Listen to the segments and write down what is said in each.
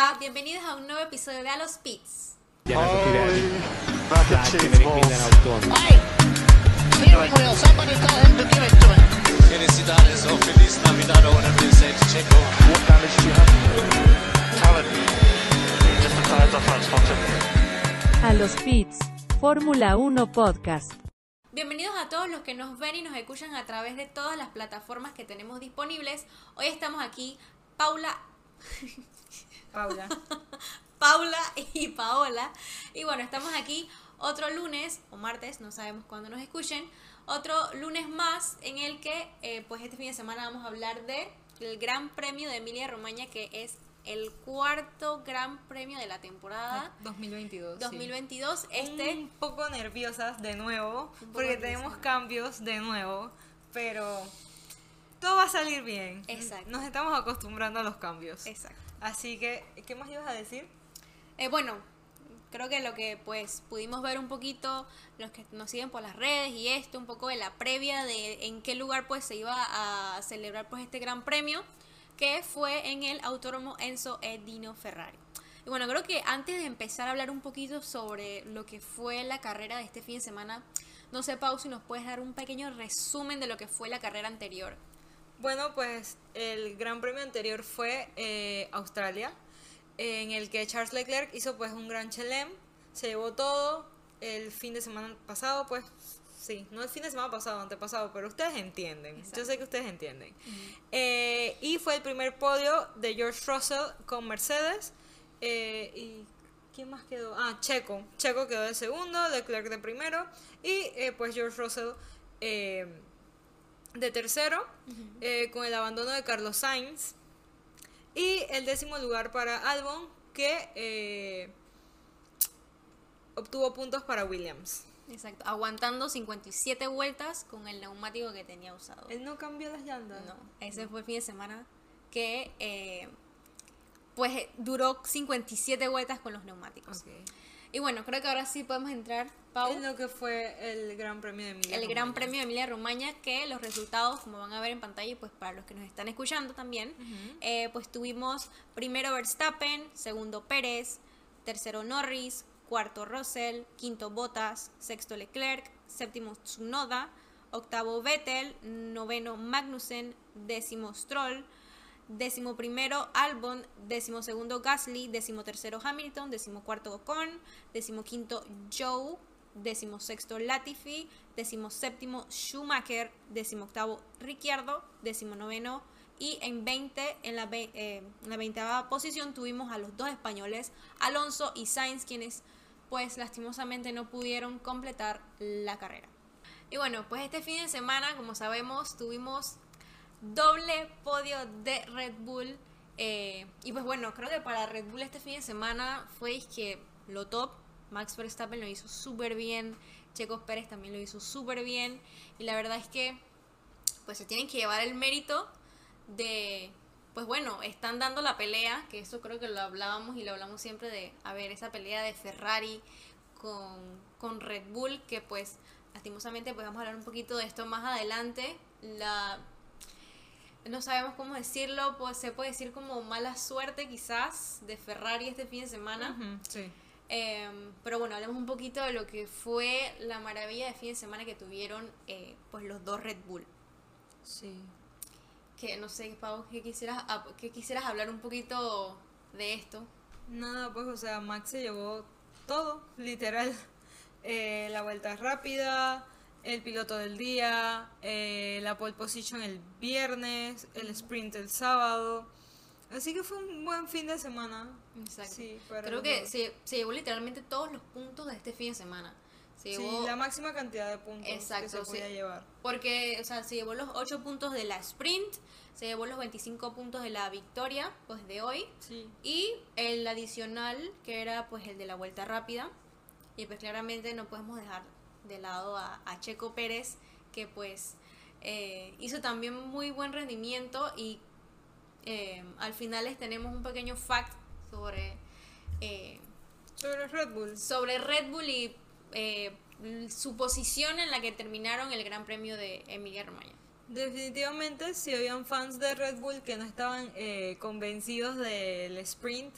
Hola, bienvenidos a un nuevo episodio de A los Pits. Poi ragazzi vostri. Hey! Steering wheel, somebody tell him to give it to me. Felicidades o Feliz Navidad o whatever you say to Checo. What damage do you have? Talent. Just the tires are front spotted. A los pits, Fórmula 1 Podcast. Bienvenidos a todos los que nos ven y nos escuchan a través de todas las plataformas que tenemos disponibles. Hoy estamos aquí, Paula, Paula. Paula y Paola. Y bueno, estamos aquí otro lunes o martes, no sabemos cuándo nos escuchen. Otro lunes más en el que, eh, pues este fin de semana vamos a hablar de el Gran Premio de Emilia Romagna, que es el cuarto Gran Premio de la temporada 2022. sí. 2022. Este, Un poco nerviosas de nuevo, porque tenemos cambios de nuevo, pero todo va a salir bien. Exacto. Nos estamos acostumbrando a los cambios. exacto. Así que, ¿qué más ibas a decir? Eh, bueno, creo que lo que pues pudimos ver un poquito, los que nos siguen por las redes y esto, un poco de la previa de en qué lugar pues se iba a celebrar pues este gran premio, que fue en el Autódromo Enzo Edino Ferrari. Y bueno, creo que antes de empezar a hablar un poquito sobre lo que fue la carrera de este fin de semana, no sé, Pau, si nos puedes dar un pequeño resumen de lo que fue la carrera anterior. Bueno, pues el gran premio anterior fue eh, Australia, en el que Charles Leclerc hizo pues un gran chelem, se llevó todo el fin de semana pasado, pues sí, no el fin de semana pasado, antepasado, pero ustedes entienden, yo sé que ustedes entienden. Eh, y fue el primer podio de George Russell con Mercedes, eh, y ¿quién más quedó? Ah, Checo, Checo quedó de segundo, Leclerc de primero, y eh, pues George Russell... eh, de tercero, eh, con el abandono de Carlos Sainz. Y el décimo lugar para Albon, que eh, obtuvo puntos para Williams. Exacto, aguantando 57 vueltas con el neumático que tenía usado. Él no cambió las llantas. No, ese fue el fin de semana que eh, pues eh, duró 57 vueltas con los neumáticos. Y bueno, creo que ahora sí podemos entrar, Pau, Es lo que fue el Gran Premio de Emilia. el Gran. Premio de Emilia Romagna, que los resultados, como van a ver en pantalla, y pues para los que nos están escuchando también, eh, pues tuvimos primero Verstappen, segundo Pérez, tercero Norris, cuarto Russell, quinto Bottas, sexto Leclerc, séptimo Tsunoda, octavo Vettel, noveno Magnussen, décimo Stroll, décimo primero Albon, décimo segundo Gasly, décimo tercero Hamilton, décimo cuarto Ocon, décimo quinto Joe, décimo sexto Latifi, décimo séptimo Schumacher, décimo octavo Ricciardo, décimo noveno y en 20, en la, eh, en la 20 posición tuvimos a los dos españoles, Alonso y Sainz, quienes pues lastimosamente no pudieron completar la carrera. Y bueno, pues este fin de semana, como sabemos, tuvimos doble podio de Red Bull. eh, y pues bueno, creo que para Red Bull este fin de semana fue que lo top. Max Verstappen lo hizo súper bien. Checo Pérez también lo hizo súper bien. Y la verdad es que pues se tienen que llevar el mérito de, pues bueno, están dando la pelea, que eso creo que lo hablábamos y lo hablamos siempre de, a ver, esa pelea de Ferrari con, con Red Bull, que pues lastimosamente pues vamos a hablar un poquito de esto más adelante. La, no sabemos cómo decirlo, pues se puede decir como mala suerte quizás de Ferrari este fin de semana. Sí. Em, pero bueno, hablemos un poquito de lo que fue la maravilla de fin de semana que tuvieron eh, pues los dos Red Bull. Sí. Que no sé, Pau, que quisieras, que quisieras hablar un poquito de esto. Nada, pues, o sea, Max se llevó todo, literal. Eh, la vuelta rápida, el piloto del día, eh, la pole position el viernes, el sprint el sábado. Así que fue un buen fin de semana. Exacto. Sí, Creo que se, se llevó literalmente todos los puntos de este fin de semana. Se Sí, llevó, la máxima cantidad de puntos que se podía sí. llevar. porque, o sea, se llevó los 8 puntos de la sprint, se llevó los 25 puntos de la victoria, pues de hoy, Sí. y el adicional, que era pues el de la vuelta rápida. Y pues claramente no podemos dejar de lado a, a Checo Pérez, que pues eh, hizo también muy buen rendimiento y eh, al final les tenemos un pequeño fact sobre, eh, Sobre Red Bull. sobre Red Bull y eh, su posición en la que terminaron el Gran Premio de Emilia Romagna. Definitivamente, si habían fans de Red Bull que no estaban convencidos del sprint,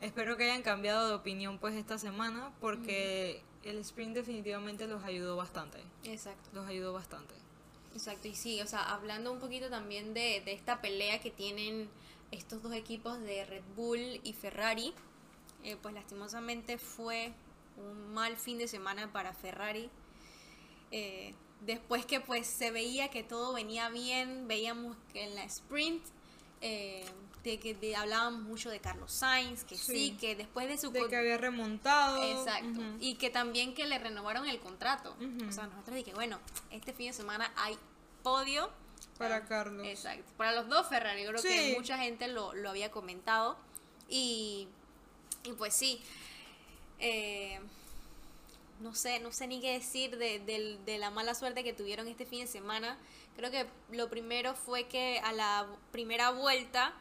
espero que hayan cambiado de opinión pues esta semana porque el sprint definitivamente los ayudó bastante. Exacto. Los ayudó bastante. Exacto, y sí, o sea, hablando un poquito también de, de esta pelea que tienen estos dos equipos de Red Bull y Ferrari, eh, pues lastimosamente fue un mal fin de semana para Ferrari. Eh, después que pues se veía que todo venía bien, veíamos que en la sprint, eh, de que de- hablábamos mucho de Carlos Sainz, que sí, Sí. que después de su... De que había remontado. Exacto. Y que también que le renovaron el contrato. O sea, nosotros dije, bueno, este fin de semana hay podio. Para Ah, Carlos. Exacto. Para los dos Ferrari, creo Sí. que mucha gente lo, lo había comentado. Y, y pues sí. eh, no sé, no sé ni qué decir de, del- de la mala suerte que tuvieron este fin de semana. Creo que lo primero fue que a la primera vuelta,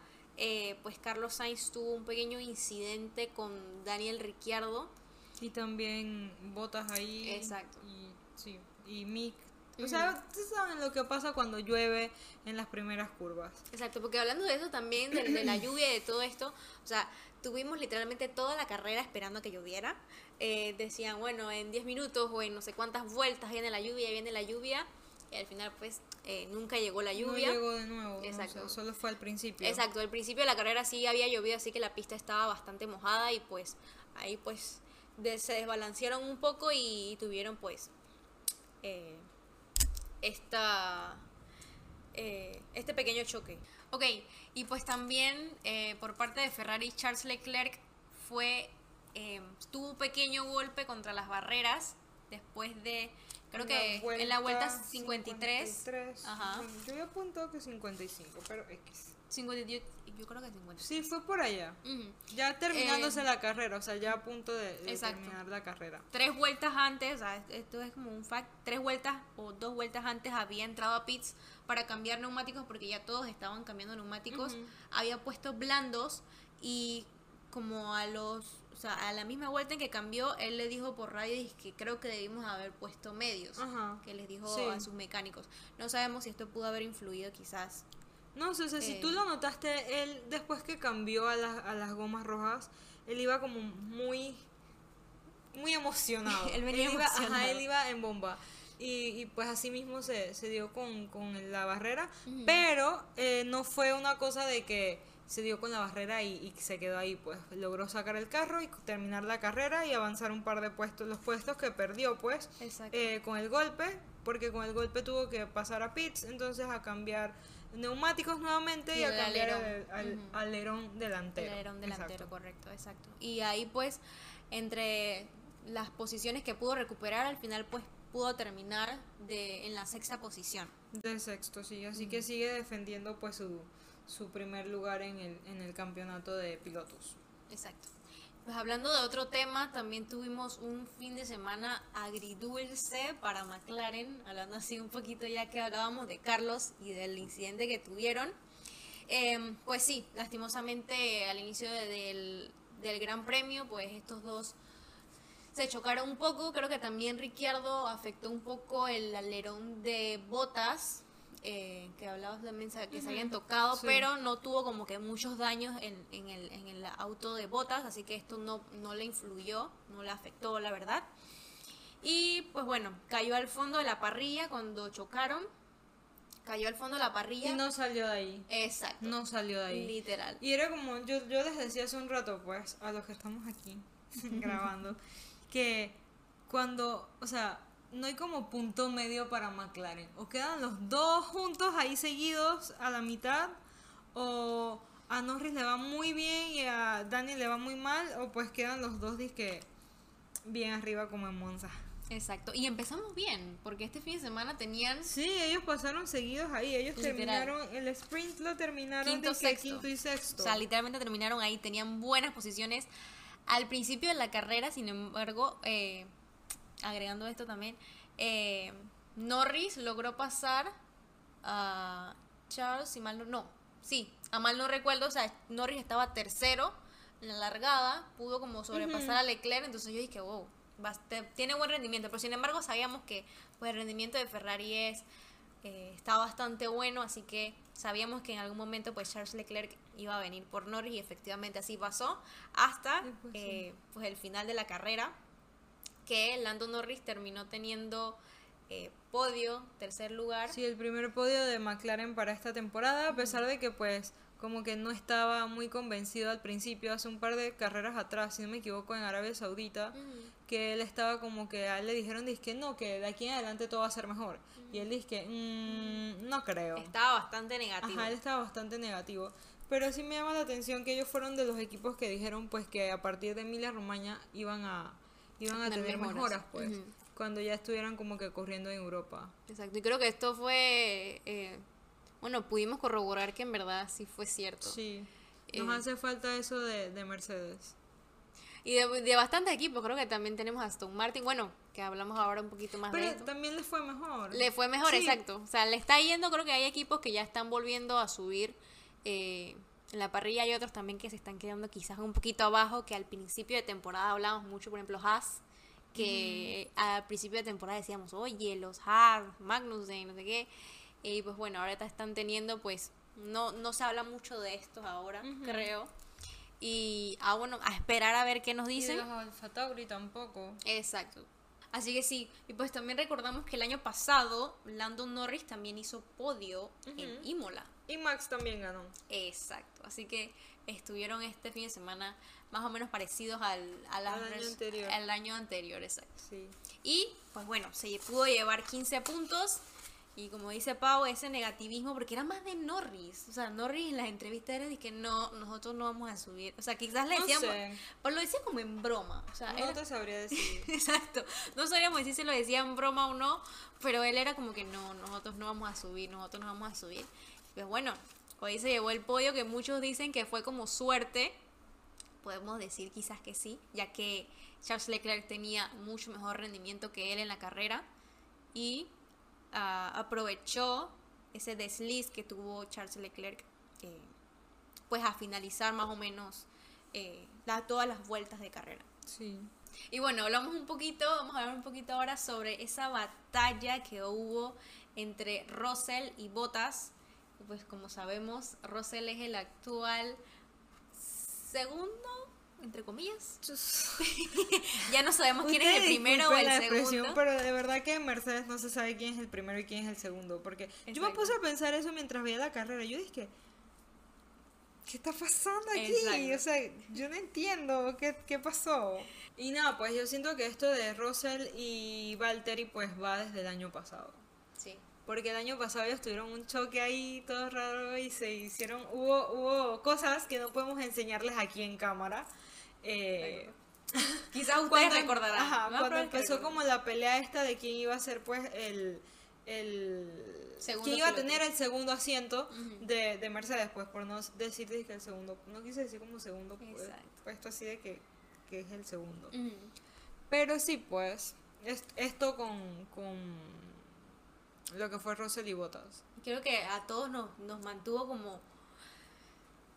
eh, pues Carlos Sainz tuvo un pequeño incidente con Daniel Ricciardo. Y también botas ahí. Exacto. Y, sí, y Mick. O sea, ustedes saben lo que pasa cuando llueve en las primeras curvas. Exacto, porque hablando de eso también, de, de la lluvia y de todo esto, o sea, tuvimos literalmente toda la carrera esperando a que lloviera. Eh, decían, bueno, en 10 minutos o en no sé cuántas vueltas viene la lluvia, viene la lluvia. Y al final, pues, eh, nunca llegó la lluvia. No llegó de nuevo. ¿no? Exacto. O sea, solo fue al principio. Exacto, al principio de la carrera sí había llovido, así que la pista estaba bastante mojada y pues ahí pues de- se desbalancearon un poco y tuvieron pues eh, esta eh, este pequeño choque. Ok, y pues también eh, por parte de Ferrari Charles Leclerc fue eh, tuvo un pequeño golpe contra las barreras después de creo que en la vuelta 53, 53. Ajá. Bueno, yo había apuntado que 55, pero X. 52 yo creo que 53. Sí, fue por allá. Ya terminándose Eh, la carrera, o sea, ya a punto de, terminar la carrera. tres vueltas antes, o sea, esto es como un fact, tres vueltas o dos vueltas antes había entrado a pits para cambiar neumáticos porque ya todos estaban cambiando neumáticos, había puesto blandos y como a los, o sea, a la misma vuelta en que cambió, él le dijo por radio "Dice que creo que debimos haber puesto medios, Ajá. que les dijo Sí. a sus mecánicos. No sabemos si esto pudo haber influido quizás. No, o sea, si Eh. tú lo notaste, él después que cambió a, las- a las gomas rojas, él iba como muy, muy emocionado. Él venía iba, ajá, emocionado. él iba en bomba. Y, y pues así mismo se, se dio con, con la barrera, pero eh, no fue una cosa de que se dio con la barrera y, y se quedó ahí, pues logró sacar el carro y terminar la carrera y avanzar un par de puestos, los puestos que perdió pues Exacto. eh, con el golpe, porque con el golpe tuvo que pasar a pits, entonces a cambiar neumáticos nuevamente y, Y a cambiar alerón. el, al- Ujú. alerón delantero. El alerón delantero, Exacto. correcto, exacto. Y ahí pues, entre las posiciones que pudo recuperar, al final pues pudo terminar de, en la sexta posición. De sexto, sí, así que sigue defendiendo pues su, su primer lugar en el, en el campeonato de pilotos. Exacto. Pues hablando de otro tema, también tuvimos un fin de semana agridulce para McLaren, hablando así un poquito ya que hablábamos de Carlos y del incidente que tuvieron. Em, pues sí, lastimosamente al inicio de- del, del Gran Premio, pues estos dos se chocaron un poco. Creo que también Ricciardo afectó un poco el alerón de botas, eh, que hablabas también que se habían tocado, Sí. pero no tuvo como que muchos daños en, en el, en el auto de botas, así que esto no, no le influyó, no le afectó, la verdad. Y pues bueno, cayó al fondo de la parrilla cuando chocaron. Cayó al fondo de la parrilla. Y no salió de ahí. Exacto. No salió de ahí. Literal. Y era como, yo, yo les decía hace un rato, pues, a los que estamos aquí grabando, que cuando, o sea, no hay como punto medio para McLaren. O quedan los dos juntos ahí seguidos a la mitad, o a Norris le va muy bien y a Daniel le va muy mal, o pues quedan los dos disque bien arriba como en Monza. Exacto. Y empezamos bien, porque este fin de semana tenían Sí, ellos pasaron seguidos ahí, ellos Literal. terminaron, el sprint lo terminaron quinto, sexto. quinto y sexto. O sea, literalmente terminaron ahí, tenían buenas posiciones al principio de la carrera, sin embargo, eh, agregando esto también, eh, Norris logró pasar a Charles, si mal no, no, sí, a mal no recuerdo, o sea, Norris estaba tercero en la largada, pudo como sobrepasar a Leclerc, entonces yo dije, wow, tiene buen rendimiento, pero sin embargo sabíamos que pues, el rendimiento de Ferrari es eh, está bastante bueno, así que sabíamos que en algún momento pues Charles Leclerc iba a venir por Norris y efectivamente así pasó hasta eh, pues el final de la carrera que Lando Norris terminó teniendo eh, podio, tercer lugar. Sí, el primer podio de McLaren para esta temporada, a pesar de que pues como que no estaba muy convencido al principio, hace un par de carreras atrás, si no me equivoco, en Arabia Saudita, que él estaba como que a él le dijeron, que no, que de aquí en adelante todo va a ser mejor. Y él dice que "Mm, no creo. Estaba bastante negativo. Ajá, él estaba bastante negativo. Pero sí me llama la atención que ellos fueron de los equipos que dijeron pues que a partir de Emilia Romagna iban a iban a Tener mejoras. mejoras, pues, cuando ya estuvieran como que corriendo en Europa. Exacto, y creo que esto fue, eh, bueno, pudimos corroborar que en verdad sí fue cierto. Sí. Nos Eh. hace falta eso de, de Mercedes. Y de, de bastantes equipos, creo que también tenemos a Aston Martin, bueno, que hablamos ahora un poquito más de Pero esto. también le fue mejor. Le fue mejor, Sí. exacto. O sea, le está yendo, creo que hay equipos que ya están volviendo a subir eh, en la parrilla. Hay otros también que se están quedando quizás un poquito abajo, que al principio de temporada hablábamos mucho, por ejemplo, Haas, que al principio de temporada decíamos, oye, los Haas, Magnussen, no sé qué. Y pues bueno, ahorita están teniendo, pues, no, no se habla mucho de estos ahora, creo. Y, ah, bueno, a esperar a ver qué nos Y de dicen. los Alfa Tauri tampoco. Exacto. Así que sí, y pues también recordamos que el año pasado Lando Norris también hizo podio en Imola. Y Max también ganó. Exacto. Así que estuvieron este fin de semana más o menos parecidos al, a las Al año anterior. al año anterior, exacto. Sí. Y pues bueno, se pudo llevar 15 puntos. Y como dice Pau, ese negativismo, porque era más de Norris. O sea, Norris en las entrevistas era de que no, nosotros no vamos a subir. O sea, quizás le No decíamos, sé. pero lo decía como en broma. O sea, No era- te sabría decir. Exacto. No sabíamos decir si lo decía en broma o no, pero él era como que no, nosotros no vamos a subir, nosotros no vamos a subir. Pues bueno, hoy se llevó el podio que muchos dicen que fue como suerte. Podemos decir quizás que sí, ya que Charles Leclerc tenía mucho mejor rendimiento que él en la carrera y ah, aprovechó ese desliz que tuvo Charles Leclerc eh, pues a finalizar más o menos eh, la- todas las vueltas de carrera. Sí. Y bueno, hablamos un poquito, vamos a hablar un poquito ahora sobre esa batalla que hubo entre Russell y Bottas. Pues como sabemos, Russell es el actual segundo, entre comillas. ya no sabemos quién es el primero o el la segundo. Pero de verdad que en Mercedes no se sabe quién es el primero y quién es el segundo. Porque yo me puse a pensar eso mientras veía la carrera. Yo dije, ¿qué está pasando aquí? Exacto. O sea, yo no entiendo qué, qué pasó. Y nada, pues yo siento que esto de Russell y Valtteri pues va desde el año pasado. Porque el año pasado ellos tuvieron un choque ahí todo raro y se hicieron, hubo, hubo cosas que no podemos enseñarles aquí en cámara. Eh, Quizás ustedes cuando, recordarán. ajá, más cuando que empezó como la pelea esta de quién iba a ser pues el, el Segundo quién iba a tener el segundo asiento de, de Mercedes, pues por no decir que el segundo, no quise decir como segundo pues, Exacto. puesto así de que, que es el segundo. Ujú. Pero sí, pues, es- esto con, con lo que fue Russell y Bottas. creo que a todos nos, nos mantuvo como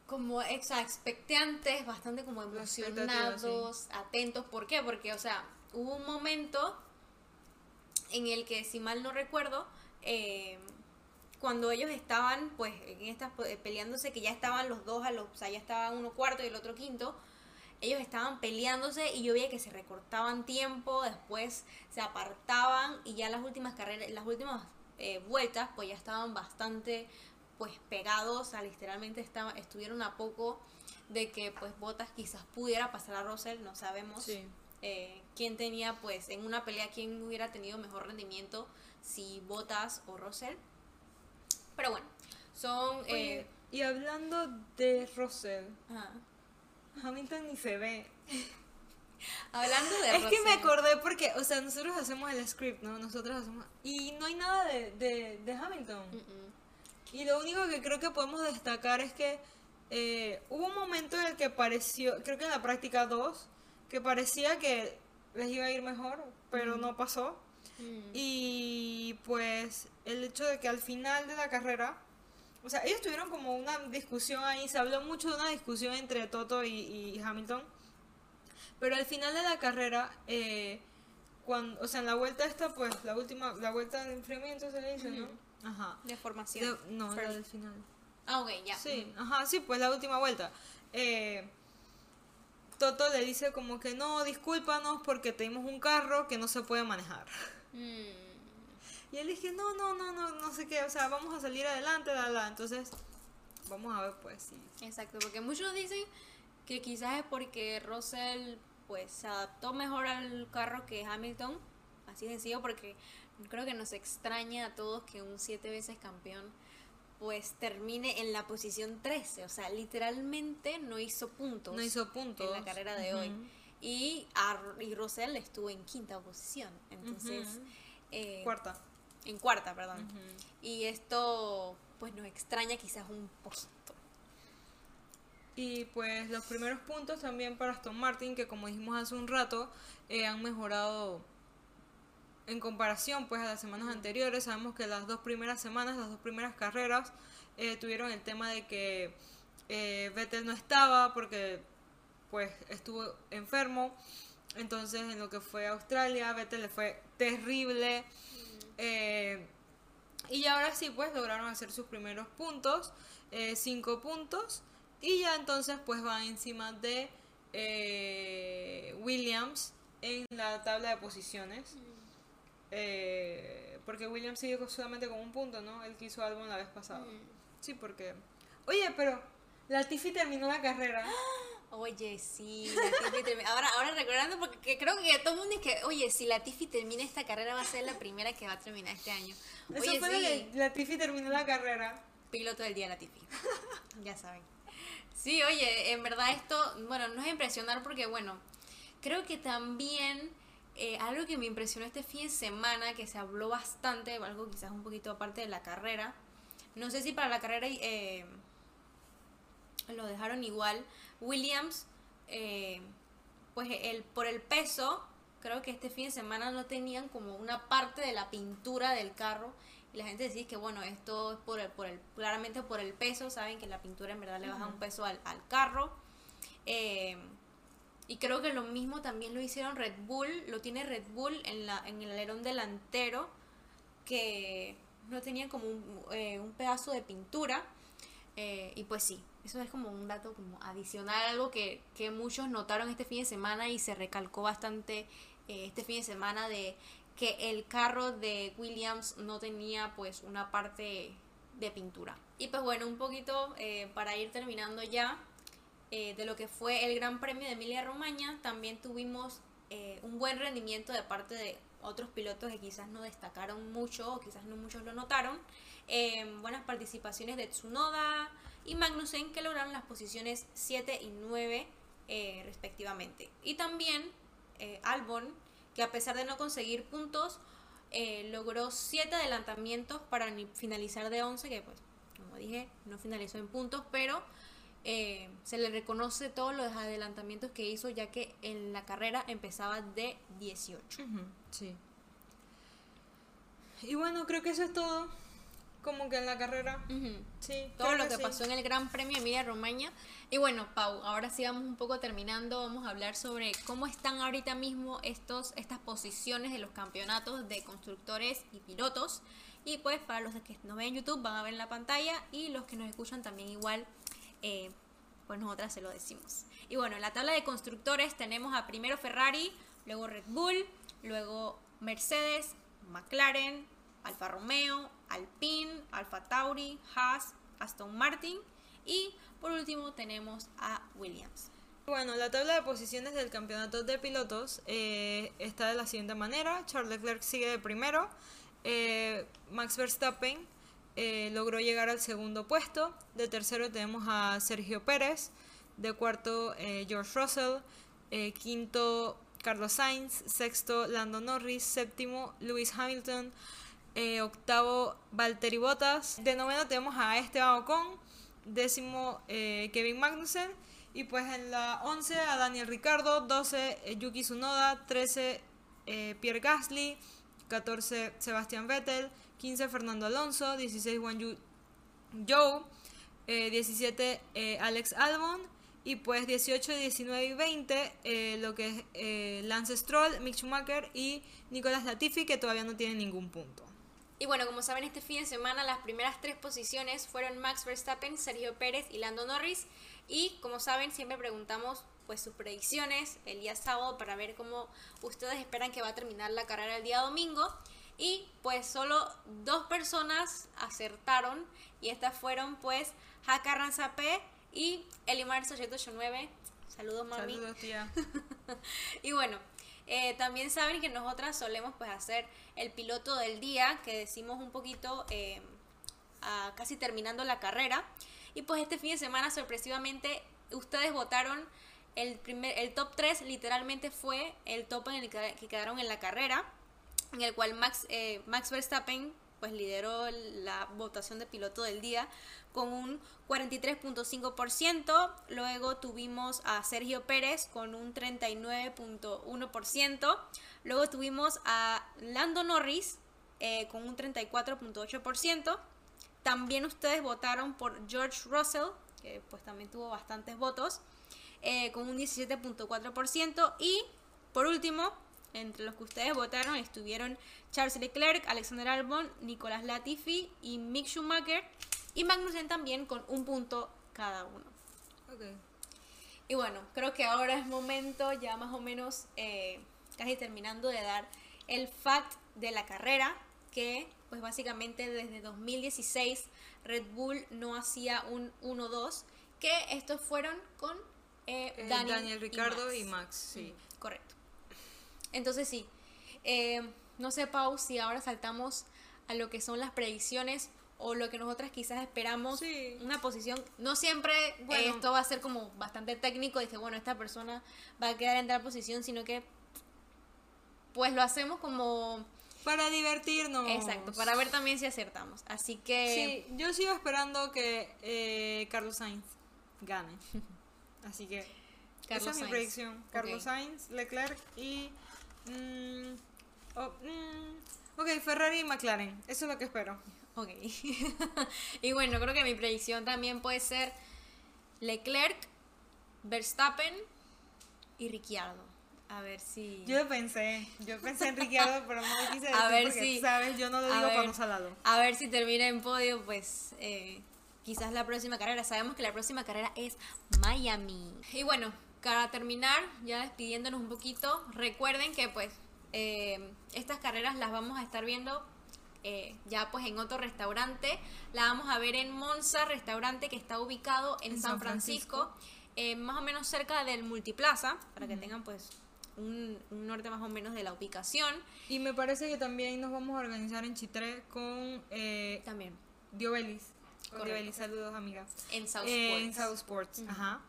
como ex expectantes, bastante como emocionados, atentos. ¿Por qué? Porque, o sea, hubo un momento en el que, si mal no recuerdo, eh, cuando ellos estaban, pues, en estas eh, peleándose, que ya estaban los dos a los, o sea, ya estaba uno cuarto y el otro quinto, ellos estaban peleándose y yo veía que se recortaban tiempo, después se apartaban y ya las últimas carreras, las últimas eh, vueltas, pues ya estaban bastante pues pegados, o sea, literalmente estaban, estuvieron a poco de que pues Botas quizás pudiera pasar a Russell, no sabemos Sí. eh, quién tenía pues en una pelea quién hubiera tenido mejor rendimiento, si Botas o Russell. Pero bueno, son Oye, eh, y hablando de Russell, ajá. Hamilton ni se ve. hablando de Es que me acordé porque, o sea, nosotros hacemos el script, ¿no? Nosotros hacemos... Y no hay nada de, de, de Hamilton. Mm-mm. Y lo único que creo que podemos destacar es que eh, hubo un momento en el que pareció, creo que en la práctica 2, que parecía que les iba a ir mejor, pero no pasó. Mm. Y pues el hecho de que al final de la carrera, o sea, ellos tuvieron como una discusión ahí, se habló mucho de una discusión entre Toto y, y Hamilton, pero al final de la carrera, eh, cuando, o sea, en la vuelta esta, pues la última, la vuelta de enfriamiento se le dice, ¿no? Ajá. De formación. De- no, la First. del final. Ah, ok, ya. Sí, ajá, sí, pues la última vuelta. Eh, Toto le dice como que no, discúlpanos porque tenemos un carro que no se puede manejar. Mm, Y él dije, no, no, no, no, no sé qué, o sea, vamos a salir adelante, la, la. Entonces, vamos a ver, pues, sí. exacto, porque muchos dicen que quizás es porque Russell pues se adaptó mejor al carro que Hamilton, así de sencillo, porque creo que nos extraña a todos que un siete veces campeón pues termine en la posición 13, o sea, literalmente no hizo puntos. No hizo puntos. en la carrera de hoy. Y, a, y Russell estuvo en quinta posición, entonces... Eh, Cuarta. en cuarta, perdón. Y esto pues nos extraña quizás un poquito. Y pues los primeros puntos también para Aston Martin, que como dijimos hace un rato, eh, han mejorado en comparación pues a las semanas anteriores. Sabemos que las dos primeras semanas, las dos primeras carreras, eh, tuvieron el tema de que eh, Vettel no estaba porque pues estuvo enfermo. Entonces en lo que fue Australia, Vettel le fue terrible. Eh, y ahora sí, pues lograron hacer sus primeros puntos, cinco puntos, y ya entonces pues van encima de eh, Williams en la tabla de posiciones. Eh, porque Williams sigue solamente con un punto, ¿no? Él quiso algo la vez pasada. Sí, porque... Oye, pero Latifi terminó la carrera. Oye, sí, Latifi termi- ahora, ahora recordando, porque que creo que todo el mundo dice que, oye, si Latifi termina esta carrera va a ser la primera que va a terminar este año. Eso Oye, fue lo sí, que Latifi terminó la carrera. piloto del día Latifi. ya saben. Sí, oye, en verdad esto, bueno, no es impresionar porque, bueno, creo que también eh, algo que me impresionó este fin de semana, que se habló bastante, algo quizás un poquito aparte de la carrera, no sé si para la carrera eh, lo dejaron igual, Williams, eh, pues el, por el peso, creo que este fin de semana no tenían como una parte de la pintura del carro y la gente decía que bueno, esto es por el, por el, claramente por el peso, saben que la pintura en verdad le baja un peso al, al carro. Eh, y creo que lo mismo también lo hicieron Red Bull, lo tiene Red Bull en, la, en el alerón delantero, que no tenía como un, eh, un pedazo de pintura. Eh, y pues sí, eso es como un dato como adicional, algo que, que muchos notaron este fin de semana y se recalcó bastante eh, este fin de semana de que el carro de Williams no tenía pues una parte de pintura. Y pues bueno, un poquito eh, para ir terminando ya eh, de lo que fue el Gran Premio de Emilia Romagna, también tuvimos eh, un buen rendimiento de parte de otros pilotos que quizás no destacaron mucho o quizás no muchos lo notaron. Eh, buenas participaciones de Tsunoda y Magnussen que lograron las posiciones 7 y 9 eh, respectivamente. Y también eh, Albon que a pesar de no conseguir puntos eh, logró 7 adelantamientos para finalizar de 11 que pues como dije no finalizó en puntos pero eh, se le reconoce todos los adelantamientos que hizo ya que en la carrera empezaba de 18. Sí. Y bueno, creo que eso es todo. Como que en la carrera. Ujú. Sí. todo lo que sí. pasó en el Gran Premio de Emilia Romagna. Y bueno, Pau, ahora sí vamos un poco terminando, vamos a hablar sobre cómo están ahorita mismo estos, estas posiciones de los campeonatos de constructores y pilotos. Y pues para los que nos ven en YouTube van a ver en la pantalla y los que nos escuchan también igual, eh, pues nosotras se lo decimos. Y bueno, en la tabla de constructores tenemos a primero Ferrari, luego Red Bull, luego Mercedes, McLaren, Alfa Romeo, Alpine, Alfa Tauri, Haas, Aston Martin y por último tenemos a Williams. Bueno, la tabla de posiciones del campeonato de pilotos eh, está de la siguiente manera. Charles Leclerc sigue de primero. Eh, Max Verstappen eh, logró llegar al segundo puesto. De tercero tenemos a Sergio Pérez. De cuarto, eh, George Russell. Eh, quinto, Carlos Sainz. Sexto, Lando Norris. Séptimo, Lewis Hamilton. Eh, octavo, Valtteri Bottas. De noveno tenemos a Esteban Ocon. Décimo, eh, Kevin Magnussen. Y pues en la 11 a Daniel Ricardo. 12, eh, Yuki Tsunoda. 13, eh, Pierre Gasly. 14, Sebastián Vettel. 15, Fernando Alonso. 16, Juan Yu Joe. eh, 17, eh, Alex Albon. Y pues 18, 19 y 20, eh, lo que es Lance Stroll, Mick Schumacher y Nicolas Latifi, que todavía no tienen ningún punto. Y bueno, como saben, este fin de semana las primeras tres posiciones fueron Max Verstappen, Sergio Pérez y Lando Norris. Y como saben, siempre preguntamos pues sus predicciones el día sábado para ver cómo ustedes esperan que va a terminar la carrera el día domingo. Y pues solo dos personas acertaron y estas fueron pues Haka Ranzapé y Elimar Soyeto 9. Saludos mami. Saludos, tía. Y bueno, eh, también saben que nosotras solemos pues hacer el piloto del día, que decimos un poquito eh, a casi terminando la carrera. Y pues este fin de semana sorpresivamente ustedes votaron el, primer, el top 3 literalmente fue el top en el que, que quedaron en la carrera, en el cual Max, eh, Max Verstappen pues lideró la votación de piloto del día con un 43.5%. Luego tuvimos a Sergio Pérez con un 39.1%. Luego tuvimos a Lando Norris eh, con un 34.8%. También ustedes votaron por George Russell, que pues también tuvo bastantes votos, eh, con un 17.4%. Y por último, entre los que ustedes votaron estuvieron Charles Leclerc, Alexander Albon, Nicolás Latifi y Mick Schumacher. Y Magnussen también con un punto cada uno. Y bueno, creo que ahora es momento ya más o menos eh, casi terminando de dar el fact de la carrera que pues básicamente desde 2016 Red Bull no hacía un 1-2 que estos fueron con eh, Eh, Daniel, Daniel, Ricardo y Max. Max, sí. Mm, Correcto. Entonces sí, eh, no sé Pau si ahora saltamos a lo que son las predicciones o lo que nosotras quizás esperamos Sí. una posición no siempre eh, Bueno. esto va a ser como bastante técnico y que bueno esta persona va a quedar en tal posición sino que pues lo hacemos como Para divertirnos. exacto para ver también si acertamos así que Sí, yo sigo esperando que eh, Carlos Sainz gane. Así que Carlos esa es mi predicción. Carlos. Sainz, Leclerc y... mm, oh, mm, ok, Ferrari y McLaren. Eso es lo que espero. Ok. y bueno, creo que mi predicción también puede ser Leclerc, Verstappen y Ricciardo. A ver si. Yo pensé, yo pensé en Ricciardo, pero no lo quise decir a ver porque, si. sabes, yo no lo digo no salado. A ver si termina en podio, pues eh, quizás la próxima carrera. Sabemos que la próxima carrera es Miami. Y bueno, para terminar, ya despidiéndonos un poquito, recuerden que pues eh, estas carreras las vamos a estar viendo eh, ya pues en otro restaurante. La vamos a ver en Monza, restaurante que está ubicado en, En San Francisco, eh, más o menos cerca del Multiplaza, para que tengan pues un, un norte más o menos de la ubicación. Y me parece que también nos vamos a organizar en Chitré con eh, También Diobelis. Diobelis, saludos, amiga. en South Eh, Sports. en South Sports, ajá.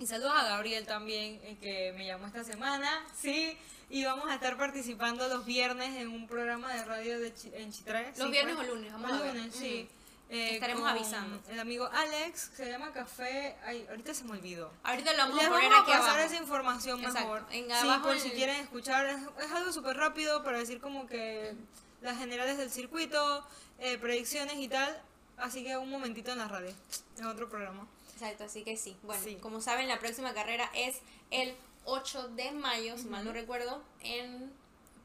Y saludos a Gabriel también, eh, que me llamó esta semana. Sí, y vamos a estar participando los viernes en un programa de radio de Chi- en Chitré. Los Sí, viernes pues. o lunes, vamos Los a ver. lunes, sí. Eh, Estaremos avisando. El amigo Alex, se llama Café. Ay, ahorita se me olvidó. Ahorita lo vamos Les a poner vamos a aquí pasar abajo. esa información Exacto. mejor. En sí, por el- si quieren escuchar. Es, es algo súper rápido para decir como que las generales del circuito, eh, predicciones y tal. Así que un momentito en la radio, en otro programa. Exacto, así que sí. Bueno, Sí. como saben, la próxima carrera es el 8 de mayo, si mal no recuerdo, en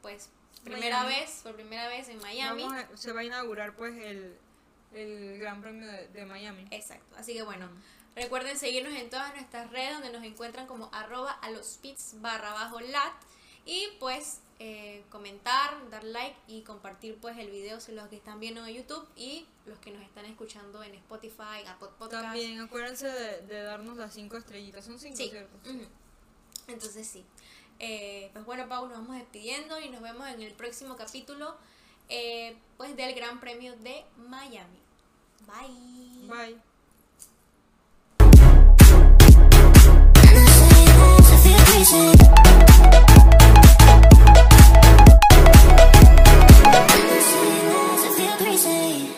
pues primera Miami. vez, por primera vez en Miami. A- se va a inaugurar pues el, el Gran Premio de, de Miami. Exacto, así que bueno, recuerden seguirnos en todas nuestras redes donde nos encuentran como arroba a los pits barra bajo lat y pues eh, comentar, dar like y compartir pues el video si los que están viendo en YouTube y los que nos están escuchando en Spotify, Apple Podcast. También acuérdense de, darnos las cinco estrellitas, son cinco, sí. Entonces sí. Eh, pues bueno, Pau, nos vamos despidiendo y nos vemos en el próximo capítulo eh, pues del Gran Premio de Miami. Bye. Bye. crazy.